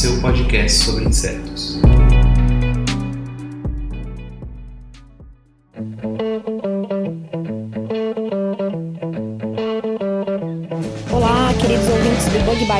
seu podcast sobre insetos.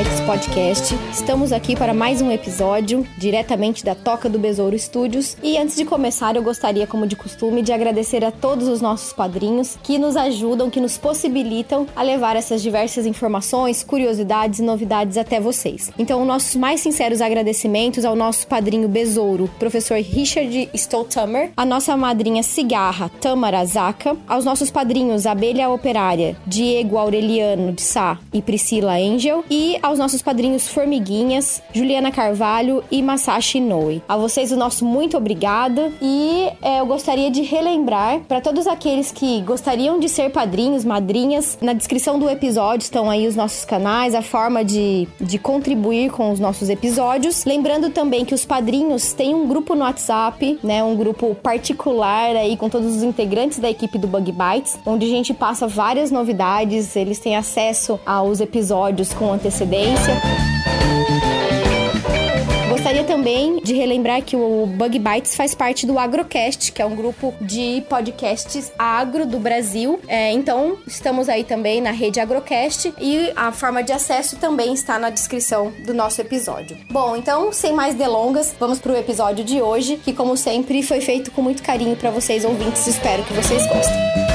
Bites Podcast. Estamos aqui para mais um episódio, diretamente da Toca do Besouro Studios. E antes de começar, eu gostaria, como de costume, de agradecer a todos os nossos padrinhos que nos ajudam, que nos possibilitam a levar essas diversas informações, curiosidades e novidades até vocês. Então, nossos mais sinceros agradecimentos ao nosso padrinho Besouro, professor Richard Stoltamer, a nossa madrinha Cigarra, Tamara Zaka, aos nossos padrinhos Abelha Operária, Diego Aureliano de Sá e Priscila Angel, e aos nossos padrinhos Formiguinhas, Juliana Carvalho e Masashi Inoue. A vocês o nosso muito obrigado e é, eu gostaria de relembrar para todos aqueles que gostariam de ser padrinhos, madrinhas, na descrição do episódio estão aí os nossos canais, a forma de, de contribuir com os nossos episódios. Lembrando também que os padrinhos têm um grupo no WhatsApp, né, um grupo particular aí com todos os integrantes da equipe do Bug Bites, onde a gente passa várias novidades, eles têm acesso aos episódios com antecedência. Gostaria também de relembrar que o Bug Bites faz parte do Agrocast, que é um grupo de podcasts agro do Brasil. É, então, estamos aí também na rede Agrocast e a forma de acesso também está na descrição do nosso episódio. Bom, então, sem mais delongas, vamos para o episódio de hoje, que, como sempre, foi feito com muito carinho para vocês ouvintes. Espero que vocês gostem.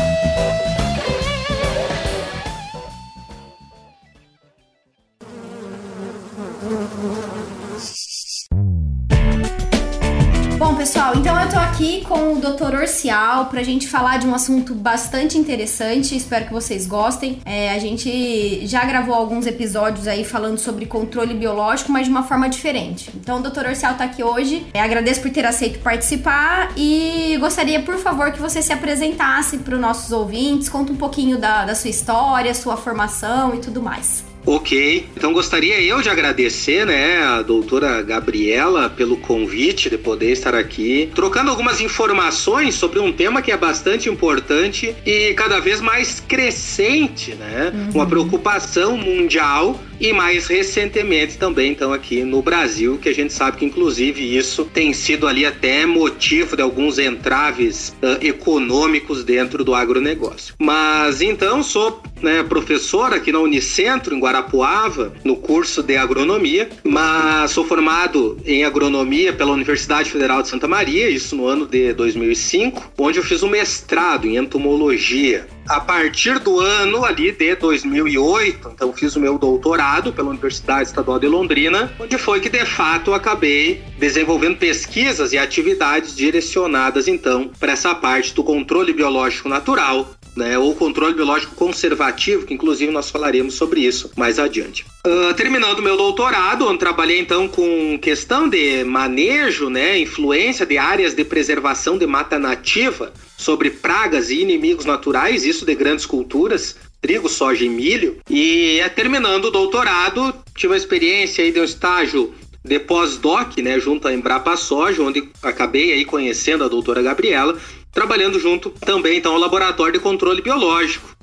Dr. Orcial pra gente falar de um assunto bastante interessante. Espero que vocês gostem. É, a gente já gravou alguns episódios aí falando sobre controle biológico, mas de uma forma diferente. Então, o Dr. Orcial tá aqui hoje. É, agradeço por ter aceito participar e gostaria, por favor, que você se apresentasse para os nossos ouvintes. Conta um pouquinho da, da sua história, sua formação e tudo mais. Ok, então gostaria eu de agradecer, né, a doutora Gabriela pelo convite de poder estar aqui, trocando algumas informações sobre um tema que é bastante importante e cada vez mais crescente, né, uma preocupação mundial e mais recentemente também, então, aqui no Brasil, que a gente sabe que, inclusive, isso tem sido ali até motivo de alguns entraves ah, econômicos dentro do agronegócio. Mas, então, sou né, professor aqui na Unicentro, em Guarapuava, no curso de agronomia, mas sou formado em agronomia pela Universidade Federal de Santa Maria, isso no ano de 2005, onde eu fiz um mestrado em entomologia. A partir do ano ali de 2008, então fiz o meu doutorado pela Universidade Estadual de Londrina, onde foi que de fato eu acabei desenvolvendo pesquisas e atividades direcionadas então para essa parte do controle biológico natural, né, ou controle biológico conservativo, que inclusive nós falaremos sobre isso mais adiante. Uh, terminando meu doutorado, onde trabalhei então com questão de manejo, né, influência de áreas de preservação de mata nativa sobre pragas e inimigos naturais, isso de grandes culturas, trigo, soja e milho. E é, terminando o doutorado, tive a experiência aí de um estágio de pós-doc, né, junto à Embrapa Soja, onde acabei aí conhecendo a doutora Gabriela, trabalhando junto também então ao laboratório de controle biológico.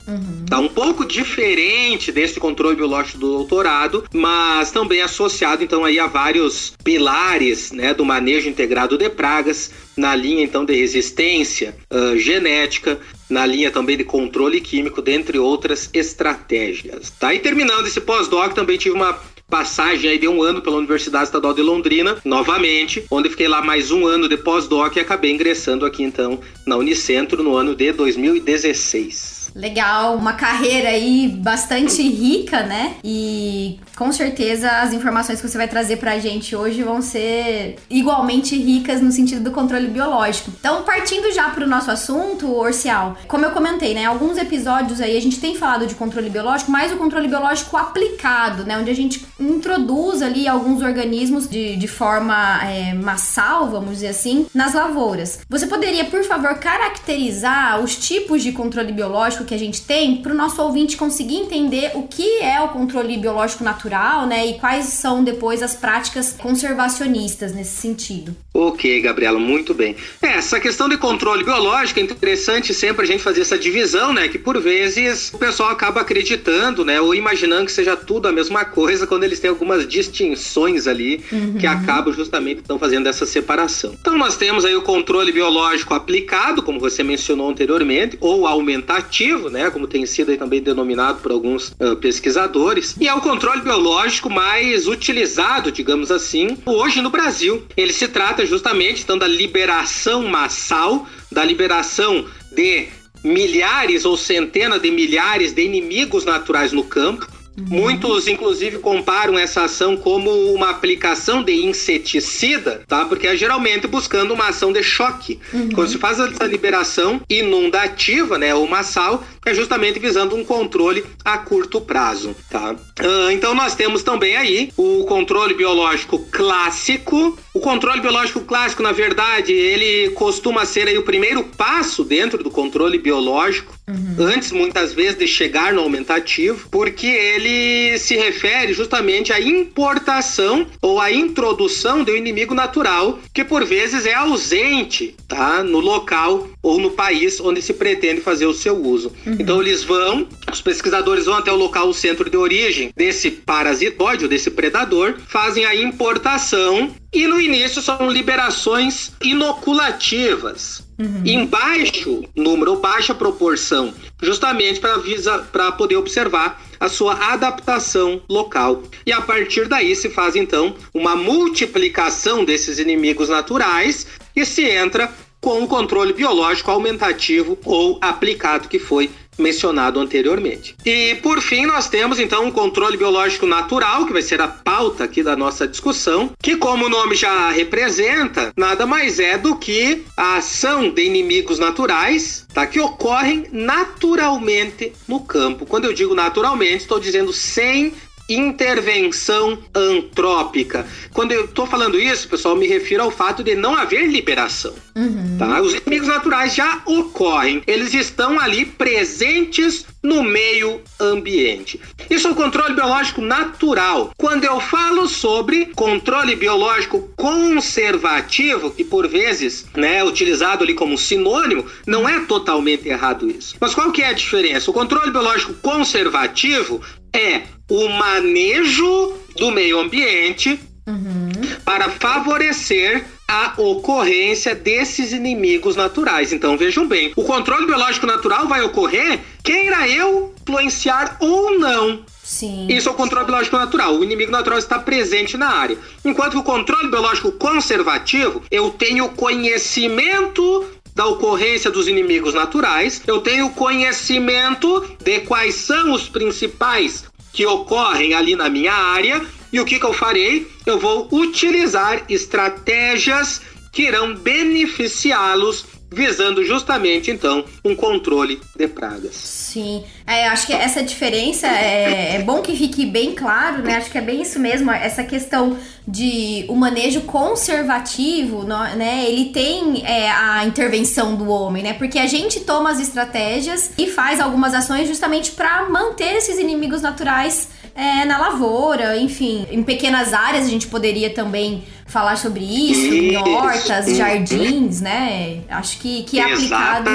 Tá um pouco diferente desse controle biológico do doutorado, mas também associado então aí a vários pilares, né, do manejo integrado de pragas, na linha então de resistência ah, genética, na linha também de controle químico, dentre outras estratégias. Tá? E terminando esse pós-doc, também tive uma passagem aí de um ano pela Universidade Estadual de Londrina, novamente, onde fiquei lá mais um ano de pós-doc e acabei ingressando aqui então na Unicentro no ano de 2016. Legal, uma carreira aí bastante rica, né? E com certeza as informações que você vai trazer pra gente hoje vão ser igualmente ricas no sentido do controle biológico. Então, partindo já pro nosso assunto, Orcial, como eu comentei, né? Alguns episódios aí a gente tem falado de controle biológico, mas o controle biológico aplicado, né? Onde a gente introduz ali alguns organismos de, de forma é, massal, vamos dizer assim, nas lavouras. Você poderia, por favor, caracterizar os tipos de controle biológico que a gente tem para o nosso ouvinte conseguir entender o que é o controle biológico natural, né? E quais são depois as práticas conservacionistas nesse sentido. Ok, Gabriela, muito bem. É, essa questão de controle biológico é interessante sempre a gente fazer essa divisão, né? Que por vezes o pessoal acaba acreditando, né? Ou imaginando que seja tudo a mesma coisa quando eles têm algumas distinções ali uhum. que acabam justamente estão fazendo essa separação. Então nós temos aí o controle biológico aplicado, como você mencionou anteriormente, ou aumentativo, né? Como tem sido também denominado por alguns uh, pesquisadores. E é o controle biológico mais utilizado, digamos assim, hoje no Brasil. Ele se trata justamente então da liberação massal, da liberação de milhares ou centenas de milhares de inimigos naturais no campo. Uhum. Muitos, inclusive, comparam essa ação como uma aplicação de inseticida, tá? Porque é geralmente buscando uma ação de choque. Uhum. Quando se faz essa liberação inundativa, né, ou massal, é justamente visando um controle a curto prazo, tá? Uh, então nós temos também aí o controle biológico clássico. O controle biológico clássico, na verdade, ele costuma ser aí o primeiro passo dentro do controle biológico, uhum. antes muitas vezes de chegar no aumentativo, porque ele se refere justamente à importação ou à introdução do inimigo natural, que por vezes é ausente, tá, no local ou no país onde se pretende fazer o seu uso. Uhum. Então eles vão, os pesquisadores vão até o local, o centro de origem desse parasitóide, desse predador, fazem a importação e no início são liberações inoculativas. Uhum. Em baixo número baixa proporção, justamente para poder observar a sua adaptação local. E a partir daí se faz então uma multiplicação desses inimigos naturais e se entra com o controle biológico aumentativo ou aplicado que foi mencionado anteriormente. E por fim, nós temos então um controle biológico natural, que vai ser a pauta aqui da nossa discussão, que como o nome já representa, nada mais é do que a ação de inimigos naturais, tá? Que ocorrem naturalmente no campo. Quando eu digo naturalmente, estou dizendo sem intervenção antrópica. Quando eu estou falando isso, pessoal, me refiro ao fato de não haver liberação. Uhum. Tá? Os inimigos naturais já ocorrem, eles estão ali presentes no meio ambiente. Isso é o controle biológico natural. Quando eu falo sobre controle biológico conservativo, que por vezes né, é utilizado ali como sinônimo, não é totalmente errado isso. Mas qual que é a diferença? O controle biológico conservativo é o manejo do meio ambiente uhum. para favorecer a ocorrência desses inimigos naturais. Então vejam bem, o controle biológico natural vai ocorrer queira eu influenciar ou não. Sim. Isso é o controle biológico natural. O inimigo natural está presente na área. Enquanto o controle biológico conservativo, eu tenho conhecimento da ocorrência dos inimigos naturais, eu tenho conhecimento de quais são os principais que ocorrem ali na minha área e o que, que eu farei? Eu vou utilizar estratégias que irão beneficiá-los visando justamente então um controle de pragas. Sim, é, acho que essa diferença é, é, bom que fique bem claro, né? Acho que é bem isso mesmo, essa questão de o manejo conservativo, né? Ele tem é, a intervenção do homem, né? Porque a gente toma as estratégias e faz algumas ações justamente para manter esses inimigos naturais é, na lavoura, enfim, em pequenas áreas a gente poderia também falar sobre isso, isso. hortas, jardins, né? Acho que, que é aplicado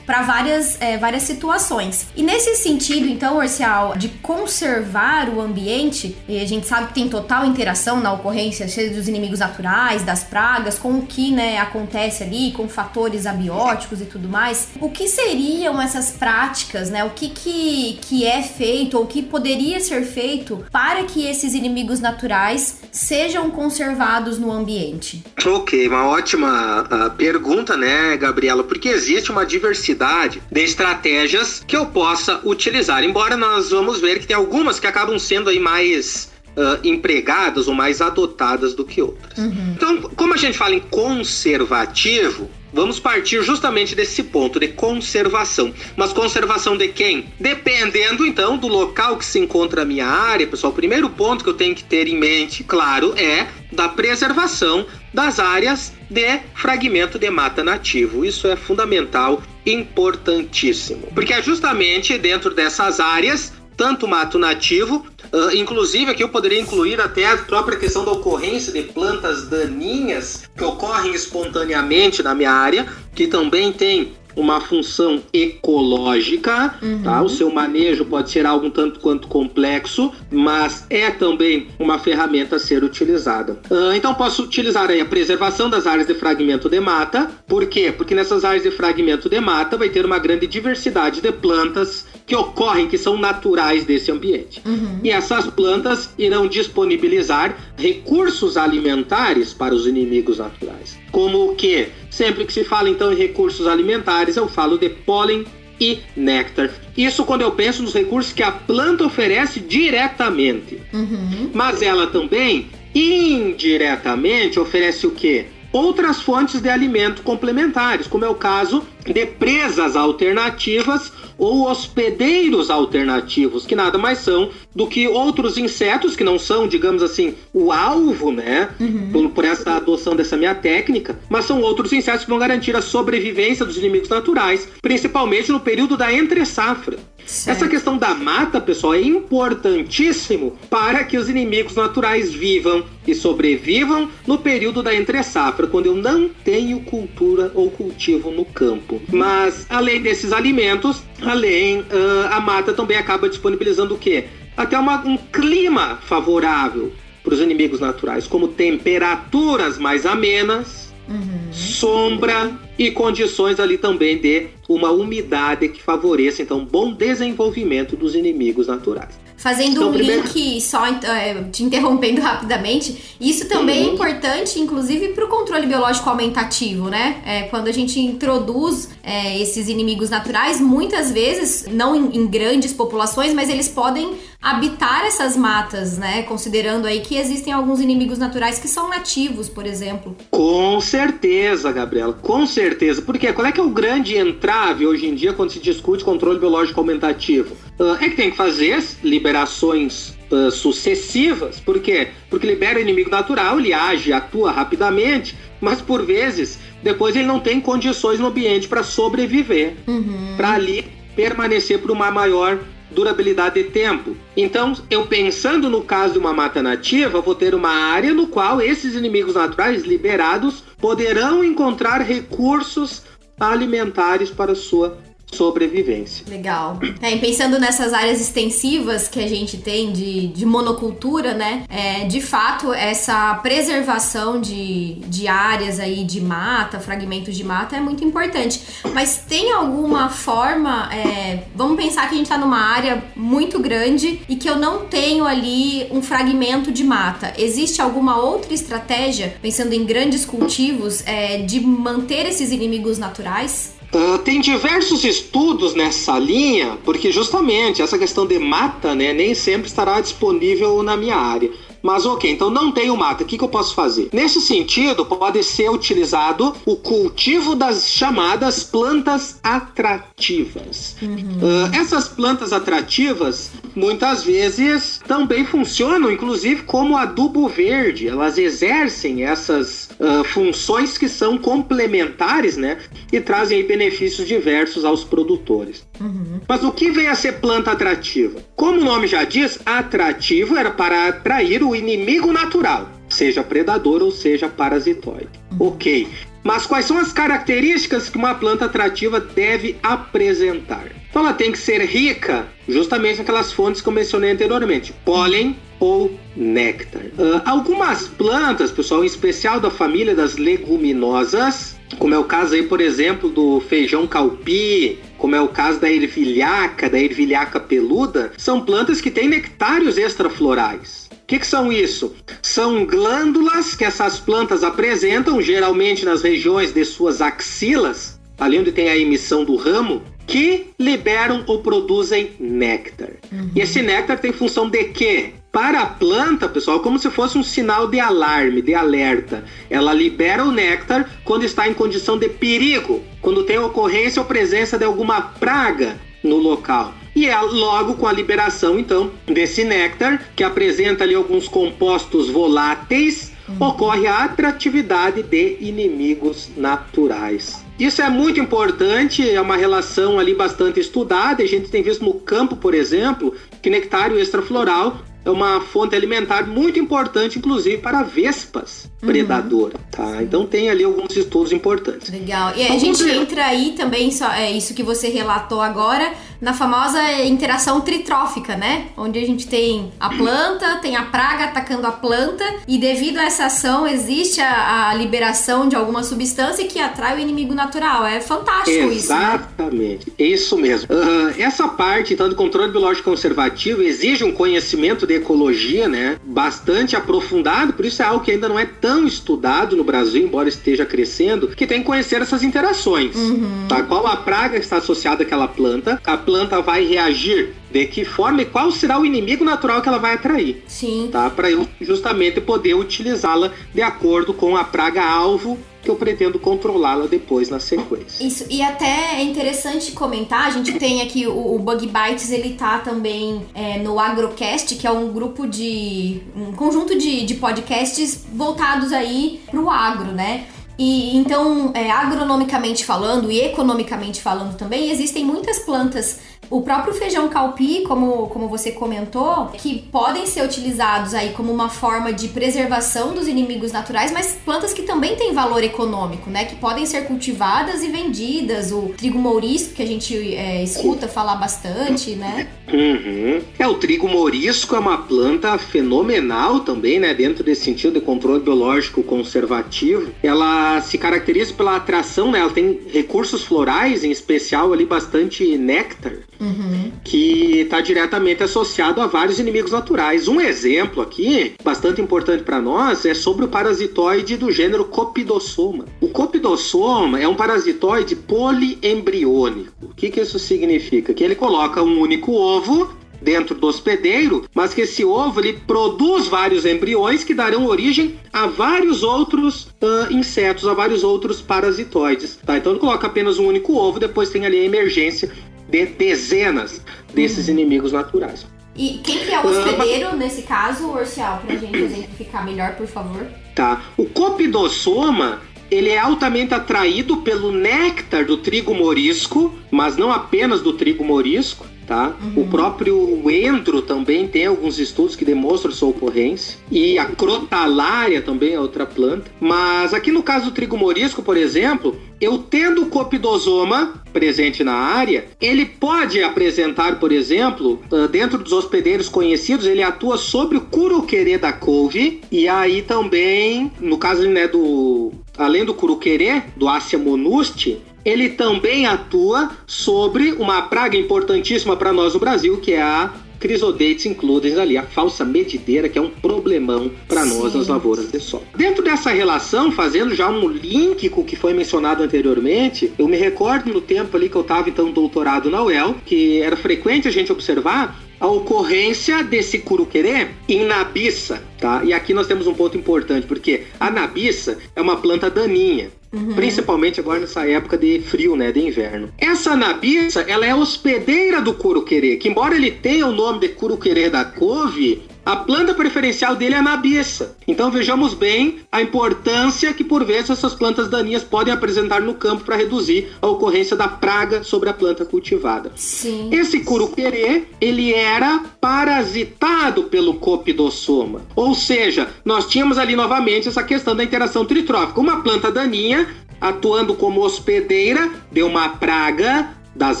para várias, é, várias situações. E nesse sentido, então, Orcial, de conservar o ambiente, e a gente sabe que tem total interação na ocorrência dos inimigos naturais, das pragas, com o que né, acontece ali, com fatores abióticos e tudo mais. O que seriam essas práticas, né? O que, que, que é feito ou o que poderia ser feito para que esses inimigos naturais sejam conservados no ambiente? Ok, uma ótima uh, pergunta, né, Gabriela? Porque existe uma diversidade de estratégias que eu possa utilizar. Embora nós vamos ver que tem algumas que acabam sendo aí mais uh, empregadas ou mais adotadas do que outras. Uhum. Então, como a gente fala em conservativo, Vamos partir justamente desse ponto de conservação. Mas conservação de quem? Dependendo então do local que se encontra a minha área, pessoal. O primeiro ponto que eu tenho que ter em mente, claro, é da preservação das áreas de fragmento de mata nativo. Isso é fundamental, importantíssimo. Porque é justamente dentro dessas áreas tanto mato nativo, uh, inclusive aqui eu poderia incluir até a própria questão da ocorrência de plantas daninhas que ocorrem espontaneamente na minha área, que também tem uma função ecológica, uhum. tá? O seu manejo pode ser algo tanto quanto complexo, mas é também uma ferramenta a ser utilizada. Uh, então posso utilizar aí a preservação das áreas de fragmento de mata. Por quê? Porque nessas áreas de fragmento de mata vai ter uma grande diversidade de plantas que ocorrem, que são naturais desse ambiente. Uhum. E essas plantas irão disponibilizar recursos alimentares para os inimigos naturais. Como o que? Sempre que se fala então em recursos alimentares, eu falo de pólen e néctar. Isso quando eu penso nos recursos que a planta oferece diretamente. Uhum. Mas ela também, indiretamente, oferece o quê? Outras fontes de alimento complementares, como é o caso de presas alternativas ou hospedeiros alternativos, que nada mais são do que outros insetos que não são, digamos assim, o alvo, né, uhum. por, por, essa adoção dessa minha técnica, mas são outros insetos que vão garantir a sobrevivência dos inimigos naturais, principalmente no período da entre-safra. Essa questão da mata, pessoal, é importantíssimo para que os inimigos naturais vivam e sobrevivam no período da entre-safra, quando eu não tenho cultura ou cultivo no campo. Mas, além desses alimentos, além, uh, a mata também acaba disponibilizando o quê? Até uma, um clima favorável para os inimigos naturais, como temperaturas mais amenas, uhum. sombra e condições ali também de uma umidade que favoreça então bom desenvolvimento dos inimigos naturais. Fazendo então, um primeiro... link, só é, te interrompendo rapidamente, isso também uhum. é importante, inclusive, para o controle biológico aumentativo, né? É, quando a gente introduz é, esses inimigos naturais, muitas vezes, não em, em, grandes populações, mas eles podem habitar essas matas, né? Considerando aí que existem alguns inimigos naturais que são nativos, por exemplo. Com certeza, Gabriela, com certeza. Porque qual é que é o grande entrave hoje em dia quando se discute controle biológico aumentativo? Uh, é que tem que fazer liberações uh, sucessivas. Por quê? Porque libera o inimigo natural, ele age, atua rapidamente, mas por vezes depois ele não tem condições no ambiente para sobreviver, uhum. para ali permanecer por uma maior durabilidade de tempo. Então, eu pensando no caso de uma mata nativa, vou ter uma área no qual esses inimigos naturais liberados poderão encontrar recursos alimentares para sua sobrevivência. Legal. É, pensando nessas áreas extensivas que a gente tem de, de monocultura, né? É, de fato, essa preservação de, de áreas aí de mata, fragmentos de mata é muito importante. Mas tem alguma forma, é, vamos pensar que a gente está numa área muito grande e que eu não tenho ali um fragmento de mata. Existe alguma outra estratégia, pensando em grandes cultivos, é, de manter esses inimigos naturais? Uh, tem diversos estudos nessa linha, porque justamente essa questão de mata, né, nem sempre estará disponível na minha área. Mas ok, então não tenho mata, o que, que eu posso fazer? Nesse sentido, pode ser utilizado o cultivo das chamadas plantas atrativas. Uhum. Uh, essas plantas atrativas muitas vezes também funcionam, inclusive, como adubo verde. Elas exercem essas uh, funções que são complementares, né? E trazem benefícios diversos aos produtores. Uhum. Mas o que vem a ser planta atrativa? Como o nome já diz, atrativo era para atrair o inimigo natural, seja predador ou seja parasitoide. Uhum. Ok. Mas quais são as características que uma planta atrativa deve apresentar? Então ela tem que ser rica justamente naquelas fontes que eu mencionei anteriormente: pólen ou néctar. Uh, algumas plantas, pessoal, em especial da família das leguminosas, como é o caso aí, por exemplo, do feijão calpi, como é o caso da ervilhaca, da ervilhaca peluda, são plantas que têm nectários extraflorais. Que, que são isso? São glândulas que essas plantas apresentam, geralmente nas regiões de suas axilas, ali onde tem a emissão do ramo, que liberam ou produzem néctar. Uhum. E esse néctar tem função de quê? Para a planta, pessoal, como se fosse um sinal de alarme, de alerta. Ela libera o néctar quando está em condição de perigo, quando tem ocorrência ou presença de alguma praga no local. E é logo com a liberação, então, desse néctar, que apresenta ali alguns compostos voláteis, uhum. ocorre a atratividade de inimigos naturais. Isso é muito importante, é uma relação ali bastante estudada. A gente tem visto no campo, por exemplo, que nectário extrafloral é uma fonte alimentar muito importante, inclusive para vespas uhum. predadoras, tá? Então tem ali alguns estudos importantes. Legal. E a gente entra aí também, só, é isso que você relatou agora, na famosa interação tritrófica, né? Onde a gente tem a planta, tem a praga atacando a planta, e devido a essa ação existe a, a liberação de alguma substância que atrai o inimigo natural. É fantástico Exatamente. isso. Né? Exatamente. Né? Isso mesmo. Uh, essa parte, então, do controle biológico conservativo exige um conhecimento de ecologia, né? Bastante aprofundado, por isso é algo que ainda não é tão estudado no Brasil, embora esteja crescendo, que tem que conhecer essas interações. Uhum. Tá? Qual a praga que está associada àquela planta? A planta vai reagir de que forma e qual será o inimigo natural que ela vai atrair. Sim. Tá? Para eu justamente poder utilizá-la de acordo com a praga alvo que eu pretendo controlá-la depois na sequência. Isso, e até é interessante comentar, a gente tem aqui o, o Bug Bites, ele tá também é, no Agrocast, que é um grupo de. um conjunto de, de podcasts voltados aí pro agro, né? E então, é, agronomicamente falando e economicamente falando também, existem muitas plantas o próprio feijão calpi, como, como você comentou, que podem ser utilizados aí como uma forma de preservação dos inimigos naturais, mas plantas que também têm valor econômico, né? Que podem ser cultivadas e vendidas. O trigo mourisco, que a gente é, escuta falar bastante, né? Uhum. É, o trigo mourisco é uma planta fenomenal também, né? Dentro desse sentido de controle biológico conservativo. Ela se caracteriza pela atração, né? Ela tem recursos florais, em especial ali bastante néctar uhum. que está diretamente associado a vários inimigos naturais. Um exemplo aqui, bastante importante para nós, é sobre o parasitoide do gênero Copidossoma. O Copidossoma é um parasitoide poliembriônico. O que, que isso significa? Que ele coloca um único ovo dentro do hospedeiro, mas que esse ovo ele produz vários embriões que darão origem a vários outros uh, insetos, a vários outros parasitoides. Tá? Então ele coloca apenas um único ovo, depois tem ali a emergência de dezenas desses uhum. inimigos naturais. E quem que é o hospedeiro uh, nesse caso, Orcial, para a gente exemplificar melhor, por favor? Tá. O copidossoma ele é altamente atraído pelo néctar do trigo morisco, mas não apenas do trigo morisco, tá? Uhum. O próprio endro também tem alguns estudos que demonstram sua ocorrência. E a crotalária também é outra planta. Mas aqui no caso do trigo morisco, por exemplo, eu tendo o copidosoma presente na área, ele pode apresentar, por exemplo, ah, dentro dos hospedeiros conhecidos, ele atua sobre o curuquerê da couve, e aí também, no caso né, do além do curuquerê, do Ásia monusti, ele também atua sobre uma praga importantíssima para nós no Brasil, que é a Crisodates includens ali, a falsa medideira, que é um problemão para nós nas lavouras de soja. Dentro dessa relação, fazendo já um link com o que foi mencionado anteriormente, eu me recordo no tempo ali que eu estava então doutorado na UEL, que era frequente a gente observar a ocorrência desse curuquerê em nabiça, tá? E aqui nós temos um ponto importante, porque a nabiça é uma planta daninha. Uhum. Principalmente agora nessa época de frio, né, de inverno. Essa nabiça, ela é hospedeira do curuquerê, que embora ele tenha o nome de curuquerê da couve, a planta preferencial dele é a nabiça. Então vejamos bem a importância que por vezes essas plantas daninhas podem apresentar no campo para reduzir a ocorrência da praga sobre a planta cultivada. Sim. Esse curuquerê, ele era parasitado pelo copidossoma. Ou seja, nós tínhamos ali novamente essa questão da interação tritrófica. Uma planta daninha atuando como hospedeira de uma praga das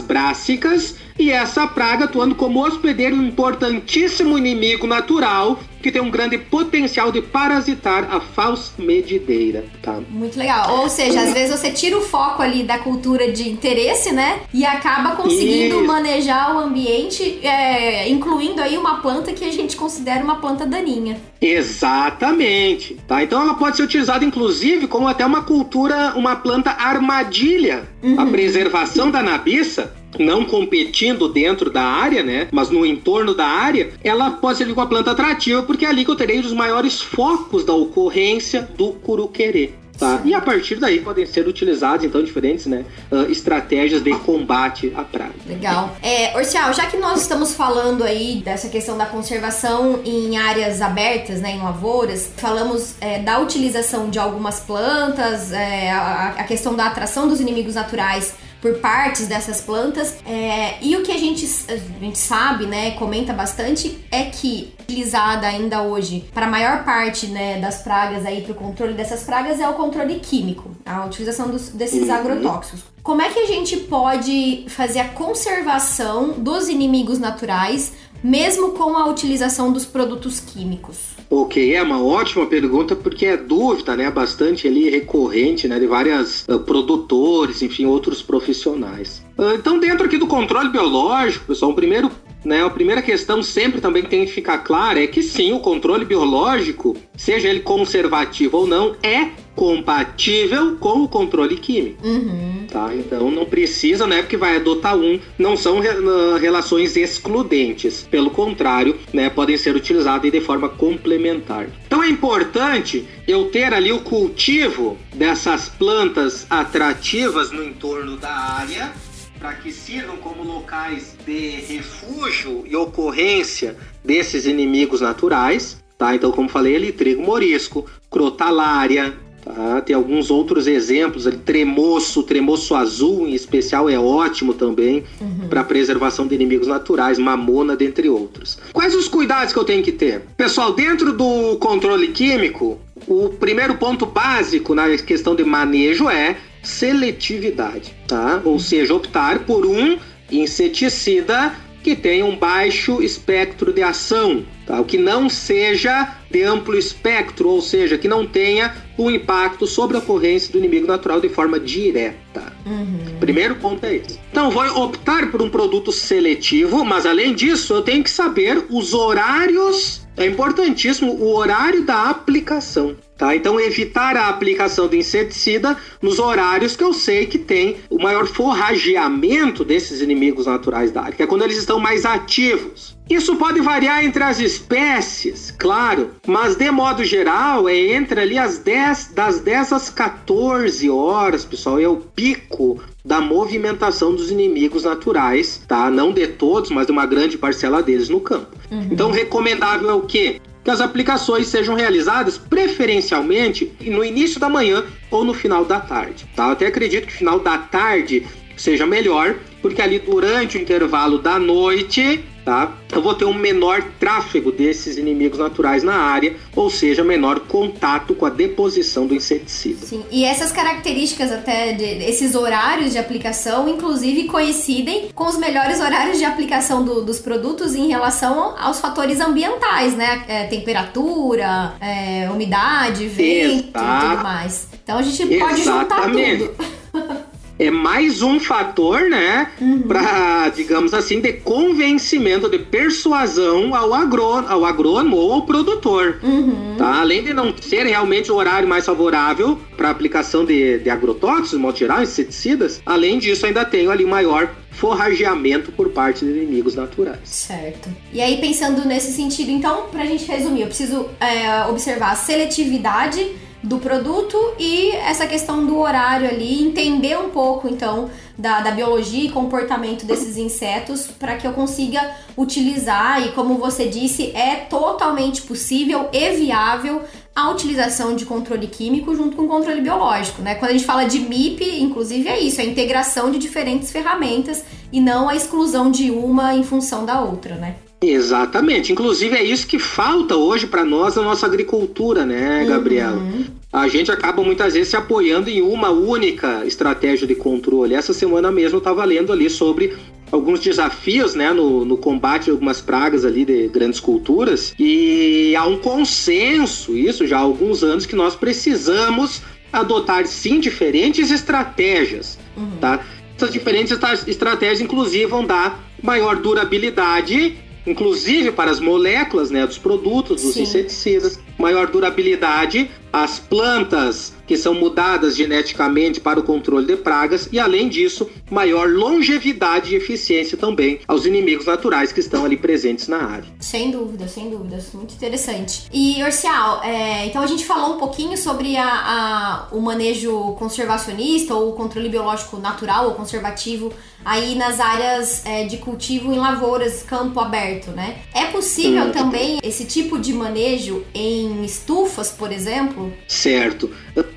brássicas e essa praga atuando como hospedeiro importantíssimo inimigo natural que tem um grande potencial de parasitar a falsa medideira, tá? Muito legal. Ou seja, às vezes você tira o foco ali da cultura de interesse, né? E acaba conseguindo Isso. manejar o ambiente, é, incluindo aí uma planta que a gente considera uma planta daninha. Exatamente, tá? Então ela pode ser utilizada inclusive como até uma cultura, uma planta armadilha. A preservação da nabiça, não competindo dentro da área, né? Mas no entorno da área, ela pode ser uma planta atrativa porque é ali que eu terei os maiores focos da ocorrência do curuquerê. Tá? E a partir daí podem ser utilizadas, então, diferentes né, ah, estratégias de combate à praga. Legal. É, Orcial, já que nós estamos falando aí dessa questão da conservação em áreas abertas, né, em lavouras, falamos é, da utilização de algumas plantas, é, a, a questão da atração dos inimigos naturais por partes dessas plantas. É, e o que a gente, a gente sabe, né, comenta bastante, é que utilizada ainda hoje para a maior parte né, das pragas aí para o controle dessas pragas é o controle químico, a utilização dos, desses Uhum. agrotóxicos. Como é que a gente pode fazer a conservação dos inimigos naturais, mesmo com a utilização dos produtos químicos? Ok, é uma ótima pergunta porque é dúvida, né, bastante ali recorrente, né, de várias ah, produtores, enfim, outros profissionais. Ah, então, dentro aqui do controle biológico, pessoal, o primeiro, né, a primeira questão sempre também que tem que ficar clara é que sim, o controle biológico, seja ele conservativo ou não, é compatível com o controle químico. Uhum. Tá? Então não precisa, né, porque vai adotar um, não são re- relações excludentes. Pelo contrário, né, podem ser utilizadas de forma complementar. Então é importante eu ter ali o cultivo dessas plantas atrativas no entorno da área para que sirvam como locais de refúgio e ocorrência desses inimigos naturais, tá? Então, como falei ali, trigo morisco, crotalária, tá? Tem alguns outros exemplos ali, tremoço, tremoço azul em especial é ótimo também para preservação de inimigos naturais, mamona, dentre outros. Quais os cuidados que eu tenho que ter? Pessoal, dentro do controle químico, o primeiro ponto básico na questão de manejo é seletividade, tá? Ou seja, optar por um inseticida que tenha um baixo espectro de ação, tá? O que não seja de amplo espectro, ou seja, que não tenha um impacto sobre a ocorrência do inimigo natural de forma direta. Primeiro ponto é esse. Então, vou optar por um produto seletivo, mas além disso, eu tenho que saber os horários. É importantíssimo o horário da aplicação. Tá? Então, evitar a aplicação do inseticida nos horários que eu sei que tem o maior forrageamento desses inimigos naturais da área, que é quando eles estão mais ativos. Isso pode variar entre as espécies, claro, mas de modo geral é entre ali as 10, das 10 às 14 horas, pessoal, é o pico da movimentação dos inimigos naturais, tá? Não de todos, mas de uma grande parcela deles no campo. Então, recomendável é o quê? Que as aplicações sejam realizadas preferencialmente no início da manhã ou no final da tarde, tá? Eu até acredito que final da tarde seja melhor, porque ali durante o intervalo da noite, tá? Eu vou ter um menor tráfego desses inimigos naturais na área, ou seja, menor contato com a deposição do inseticida. Sim, e essas características até de, esses horários de aplicação, inclusive coincidem com os melhores horários de aplicação do- dos produtos em relação aos fatores ambientais, né? É, temperatura, é, umidade, vento e Exato. tudo mais. Então a gente pode juntar Exatamente. tudo. é mais um fator, né, para, digamos assim, de convencimento, de persuasão ao, agrô, ao agrônomo ou ao produtor. Uhum. Tá? Além de não ser realmente o horário mais favorável para aplicação de, de agrotóxicos, de modo geral, inseticidas, além disso, ainda tenho ali maior forrageamento por parte de inimigos naturais. Certo. E aí, pensando nesse sentido, então, pra gente resumir, eu preciso é, observar a seletividade do produto e essa questão do horário ali, entender um pouco, então, da, da biologia e comportamento desses insetos para que eu consiga utilizar e, como você disse, é totalmente possível e viável a utilização de controle químico junto com controle biológico, né? Quando a gente fala de MIP, inclusive é isso, é a integração de diferentes ferramentas e não a exclusão de uma em função da outra, né? Exatamente. Inclusive é isso que falta hoje para nós na nossa agricultura, né, Gabriela? Uhum. A gente acaba muitas vezes se apoiando em uma única estratégia de controle. Essa semana mesmo eu estava lendo ali sobre alguns desafios né, no, no combate de algumas pragas ali de grandes culturas. E há um consenso, isso já há alguns anos, que nós precisamos adotar sim diferentes estratégias, uhum. tá? Essas diferentes estratégias, inclusive, vão dar maior durabilidade, inclusive para as moléculas né, dos produtos, dos sim. inseticidas, maior durabilidade as plantas que são mudadas geneticamente para o controle de pragas e, além disso, maior longevidade e eficiência também aos inimigos naturais que estão ali presentes na área. Sem dúvida, sem dúvidas. Muito interessante. E, Orcial, é, então a gente falou um pouquinho sobre a, a, o manejo conservacionista ou o controle biológico natural ou conservativo aí nas áreas é, de cultivo em lavouras, campo aberto, né? É possível hum. também esse tipo de manejo em estufas, por exemplo? Certo.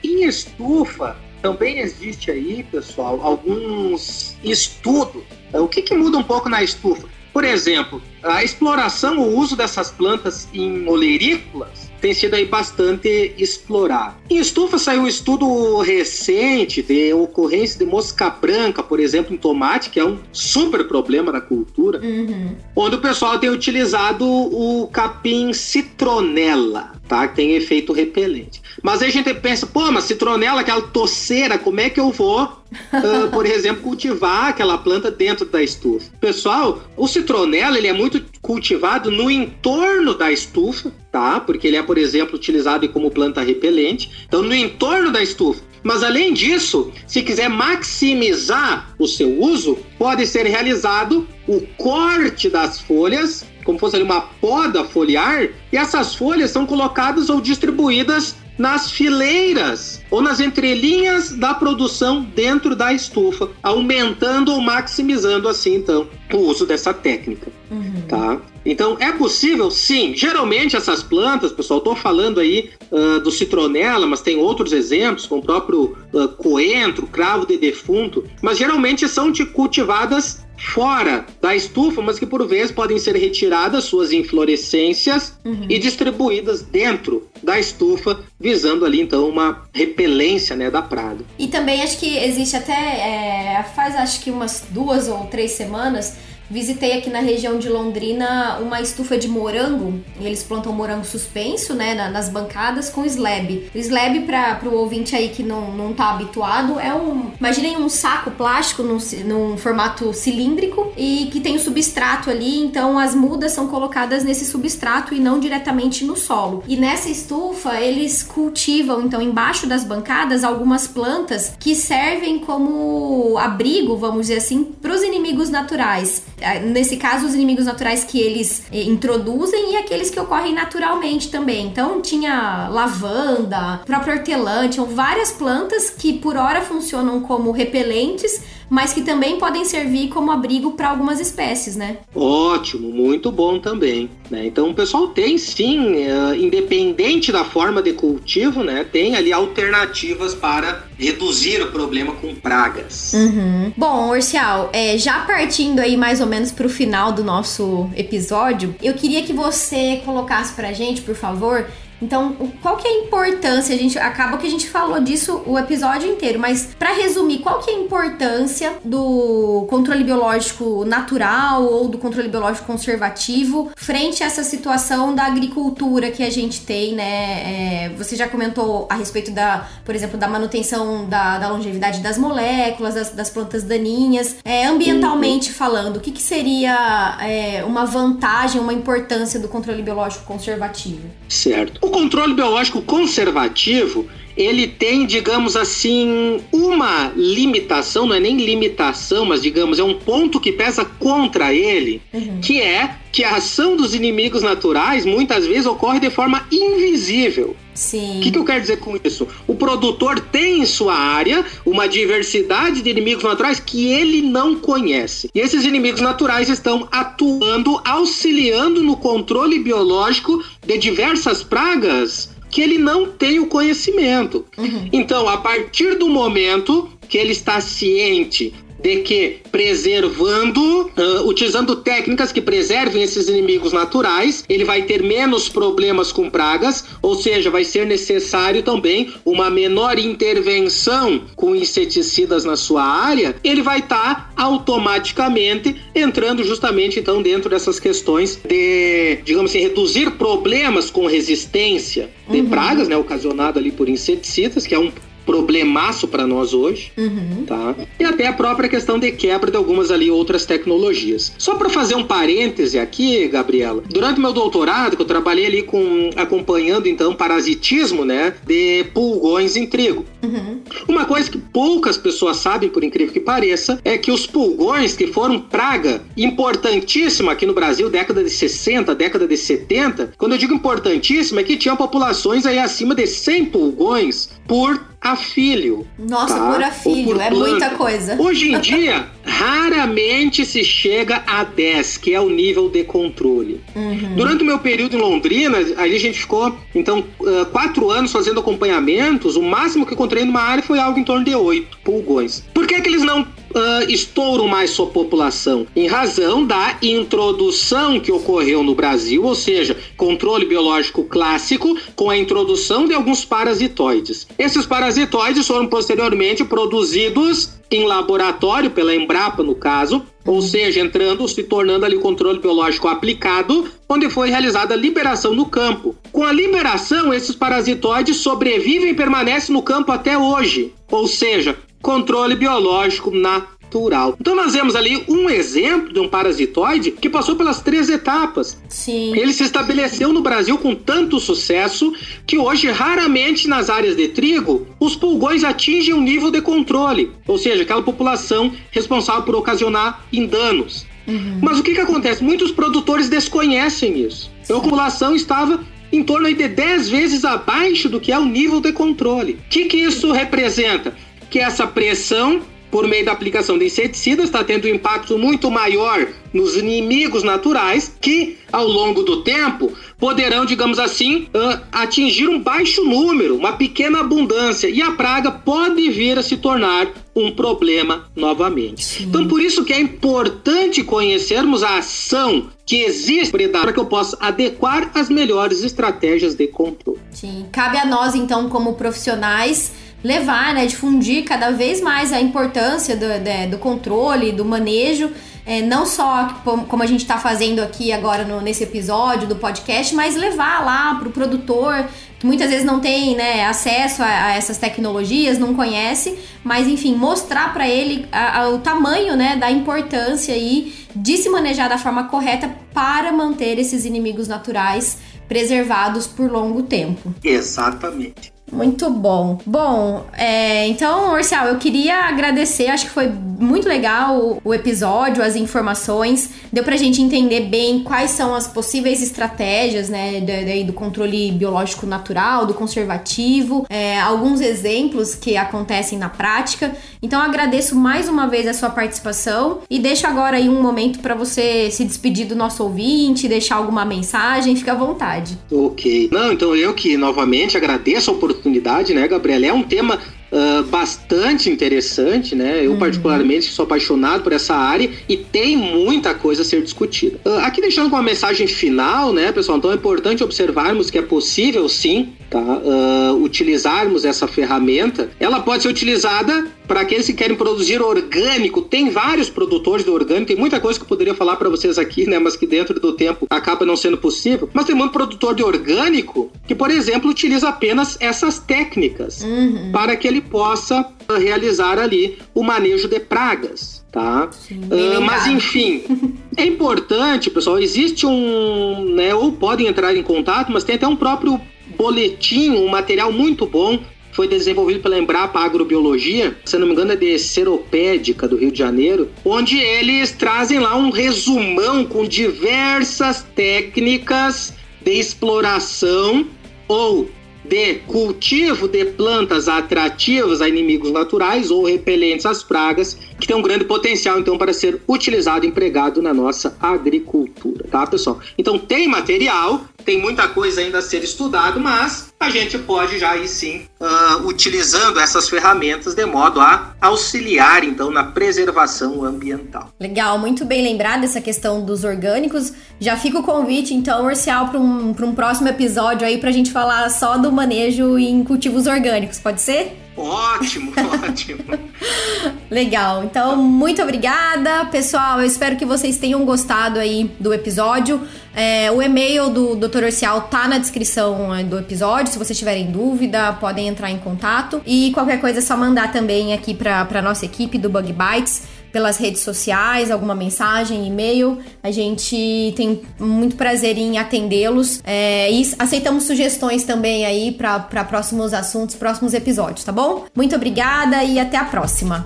Em estufa também existe aí, pessoal, alguns estudos. O que, que muda um pouco na estufa? Por exemplo, a exploração, o uso dessas plantas em olerícolas tem sido aí bastante explorado. Em estufa saiu um estudo recente de ocorrência de mosca branca, por exemplo, em tomate, que é um super problema da cultura, uhum. onde o pessoal tem utilizado o capim citronela, tá? Que tem efeito repelente. Mas aí a gente pensa, pô, mas citronela, aquela toceira, como é que eu vou, uh, por exemplo, cultivar aquela planta dentro da estufa? Pessoal, o citronela, ele é muito cultivado no entorno da estufa, tá? Porque ele é, por exemplo, utilizado como planta repelente. Então, no entorno da estufa. Mas além disso, se quiser maximizar o seu uso, pode ser realizado o corte das folhas, como fosse uma poda foliar, e essas folhas são colocadas ou distribuídas nas fileiras ou nas entrelinhas da produção dentro da estufa, aumentando ou maximizando assim então o uso dessa técnica, uhum. tá? Então é possível, sim. Geralmente essas plantas, pessoal, estou falando aí uh, do citronela, mas tem outros exemplos, como o próprio uh, coentro, cravo de defunto, mas geralmente são cultivadas fora da estufa, mas que por vezes podem ser retiradas suas inflorescências uhum. e distribuídas dentro da estufa, visando ali então uma repelência né, da praga. E também acho que existe até é, faz acho que umas duas ou três semanas Visitei aqui na região de Londrina uma estufa de morango. Eles plantam morango suspenso, né, nas bancadas com slab. O slab, para o ouvinte aí que não, não tá habituado, é um. Imaginem um saco plástico num, num formato cilíndrico e que tem o substrato ali, então as mudas são colocadas nesse substrato e não diretamente no solo. E nessa estufa, eles cultivam, então, embaixo das bancadas, algumas plantas que servem como abrigo, vamos dizer assim, para os inimigos naturais. É, nesse caso, os inimigos naturais que eles eh, introduzem e aqueles que ocorrem naturalmente também. Então, tinha lavanda, próprio hortelã, tinham várias plantas que por hora funcionam como repelentes mas que também podem servir como abrigo para algumas espécies, né? Ótimo, muito bom também. Né? Então o pessoal tem sim, uh, independente da forma de cultivo, né, tem ali alternativas para reduzir o problema com pragas. Uhum. Bom, Orcial, é, já partindo aí mais ou menos para o final do nosso episódio, eu queria que você colocasse para gente, por favor, então, qual que é a importância? A gente acaba que a gente falou disso o episódio inteiro, mas para resumir, qual que é a importância do controle biológico natural ou do controle biológico conservativo frente a essa situação da agricultura que a gente tem, né? É, você já comentou a respeito da, por exemplo, da manutenção da, da longevidade das moléculas, das, das plantas daninhas. É, ambientalmente uhum. falando, o que, que seria é, uma vantagem, uma importância do controle biológico conservativo? Certo controle biológico conservativo, ele tem, digamos assim, uma limitação, não é nem limitação, mas digamos, é um ponto que pesa contra ele, uhum. que é que a ação dos inimigos naturais muitas vezes ocorre de forma invisível. Sim. O que, que, eu quero dizer com isso? O produtor tem em sua área uma diversidade de inimigos naturais que ele não conhece. E esses inimigos naturais estão atuando, auxiliando no controle biológico de diversas pragas que ele não tem o conhecimento. Uhum. Então, a partir do momento que ele está ciente de que preservando, uh, utilizando técnicas que preservem esses inimigos naturais, ele vai ter menos problemas com pragas, ou seja, vai ser necessário também uma menor intervenção com inseticidas na sua área, ele vai estar tá automaticamente entrando justamente então dentro dessas questões de, digamos assim, reduzir problemas com resistência de uhum. pragas, né, ocasionado ali por inseticidas, que é um problemaço para nós hoje, uhum. tá? E até a própria questão de quebra de algumas ali outras tecnologias. Só para fazer um parêntese aqui, Gabriela, durante meu doutorado, que eu trabalhei ali com acompanhando então parasitismo, né, de pulgões em trigo. Uhum. Uma coisa que poucas pessoas sabem, por incrível que pareça, é que os pulgões que foram praga importantíssima aqui no Brasil, década de 60, década de 70, quando eu digo importantíssima é que tinham populações aí acima de 100 pulgões por a filho. Nossa, tá? por a filho, por é muita coisa. Hoje em dia, raramente se chega a 10, que é o nível de controle. Uhum. Durante o meu período em Londrina, aí a gente ficou, então, quatro anos fazendo acompanhamentos. O máximo que encontrei numa área foi algo em torno de oito pulgões. Por que, que eles não uh, mais sua população? Em razão da introdução que ocorreu no Brasil, ou seja, controle biológico clássico com a introdução de alguns parasitoides. Esses parasitoides foram posteriormente produzidos em laboratório, pela Embrapa no caso, ou seja, entrando, se tornando ali controle biológico aplicado, onde foi realizada a liberação no campo. Com a liberação, esses parasitoides sobrevivem e permanecem no campo até hoje, ou seja, controle biológico na natural. Então nós vemos ali um exemplo de um parasitoide que passou pelas três etapas. Sim. Ele se estabeleceu no Brasil com tanto sucesso que hoje raramente nas áreas de trigo os pulgões atingem um nível de controle, ou seja, aquela população responsável por ocasionar danos. Uhum. Mas o que, que acontece? Muitos produtores desconhecem isso. Sim. A população estava em torno de 10 vezes abaixo do que é o nível de controle. O que, que isso representa? Que essa pressão por meio da aplicação de inseticidas, está tendo um impacto muito maior nos inimigos naturais que, ao longo do tempo, poderão, digamos assim, atingir um baixo número, uma pequena abundância, e a praga pode vir a se tornar um problema novamente. Sim. Então, por isso que é importante conhecermos a ação que existe para que eu possa adequar as melhores estratégias de controle. Sim, cabe a nós, então, como profissionais, levar, né, difundir cada vez mais a importância do, de, do controle, do manejo, é, não só como a gente está fazendo aqui agora no, nesse episódio do podcast, mas levar lá para o produtor, que muitas vezes não tem né, acesso a, a, essas tecnologias, não conhece, mas enfim, mostrar para ele a, a, o tamanho né, da importância aí de se manejar da forma correta para manter esses inimigos naturais preservados por longo tempo. Exatamente. Muito bom. Bom, é, então, Orcial, eu queria agradecer, acho que foi muito legal o, episódio, as informações. Deu pra gente entender bem quais são as possíveis estratégias, né, do, do controle biológico natural, do conservativo, é, alguns exemplos que acontecem na prática. Então, agradeço mais uma vez a sua participação e deixo agora aí um momento para você se despedir do nosso ouvinte, deixar alguma mensagem, fica à vontade. Ok. Não, então eu que novamente agradeço a oportunidade, né, Gabriela? É um tema uh, bastante interessante, né? Eu, uhum. particularmente, sou apaixonado por essa área e tem muita coisa a ser discutida. Uh, aqui deixando com uma mensagem final, né, pessoal? Então é importante observarmos que é possível, sim, tá? Uh, utilizarmos essa ferramenta. Ela pode ser utilizada para aqueles que querem produzir orgânico. Tem vários produtores de orgânico, tem muita coisa que eu poderia falar para vocês aqui, né? Mas que dentro do tempo acaba não sendo possível. Mas tem muito produtor de orgânico que, por exemplo, utiliza apenas essas técnicas uhum. para que ele possa realizar ali o manejo de pragas. Tá? Sim, uh, mas enfim, é importante, pessoal. Existe um, né? Ou podem entrar em contato, mas tem até um próprio boletim, um material muito bom foi desenvolvido pela Embrapa Agrobiologia, se não me engano é de Seropédica do Rio de Janeiro, onde eles trazem lá um resumão com diversas técnicas de exploração ou de cultivo de plantas atrativas a inimigos naturais ou repelentes às pragas, que tem um grande potencial então para ser utilizado empregado na nossa agricultura, tá, pessoal? Então tem material, tem muita coisa ainda a ser estudado, mas a gente pode já aí sim, uh, utilizando essas ferramentas de modo a auxiliar então na preservação ambiental. Legal, muito bem lembrado essa questão dos orgânicos. Já fica o convite então, Orcial, para um, um próximo episódio aí para a gente falar só do manejo em cultivos orgânicos, pode ser? Ótimo, ótimo. Legal. Então, muito obrigada, pessoal. Eu espero que vocês tenham gostado aí do episódio. É, o e-mail do Dr. Orcial tá na descrição é, do episódio. Se vocês tiverem dúvida, podem entrar em contato. E qualquer coisa é só mandar também aqui para nossa equipe do Bug Bites pelas redes sociais, alguma mensagem, e-mail. A gente tem muito prazer em atendê-los é, e aceitamos sugestões também aí para próximos assuntos, próximos episódios, tá bom? Muito obrigada e até a próxima!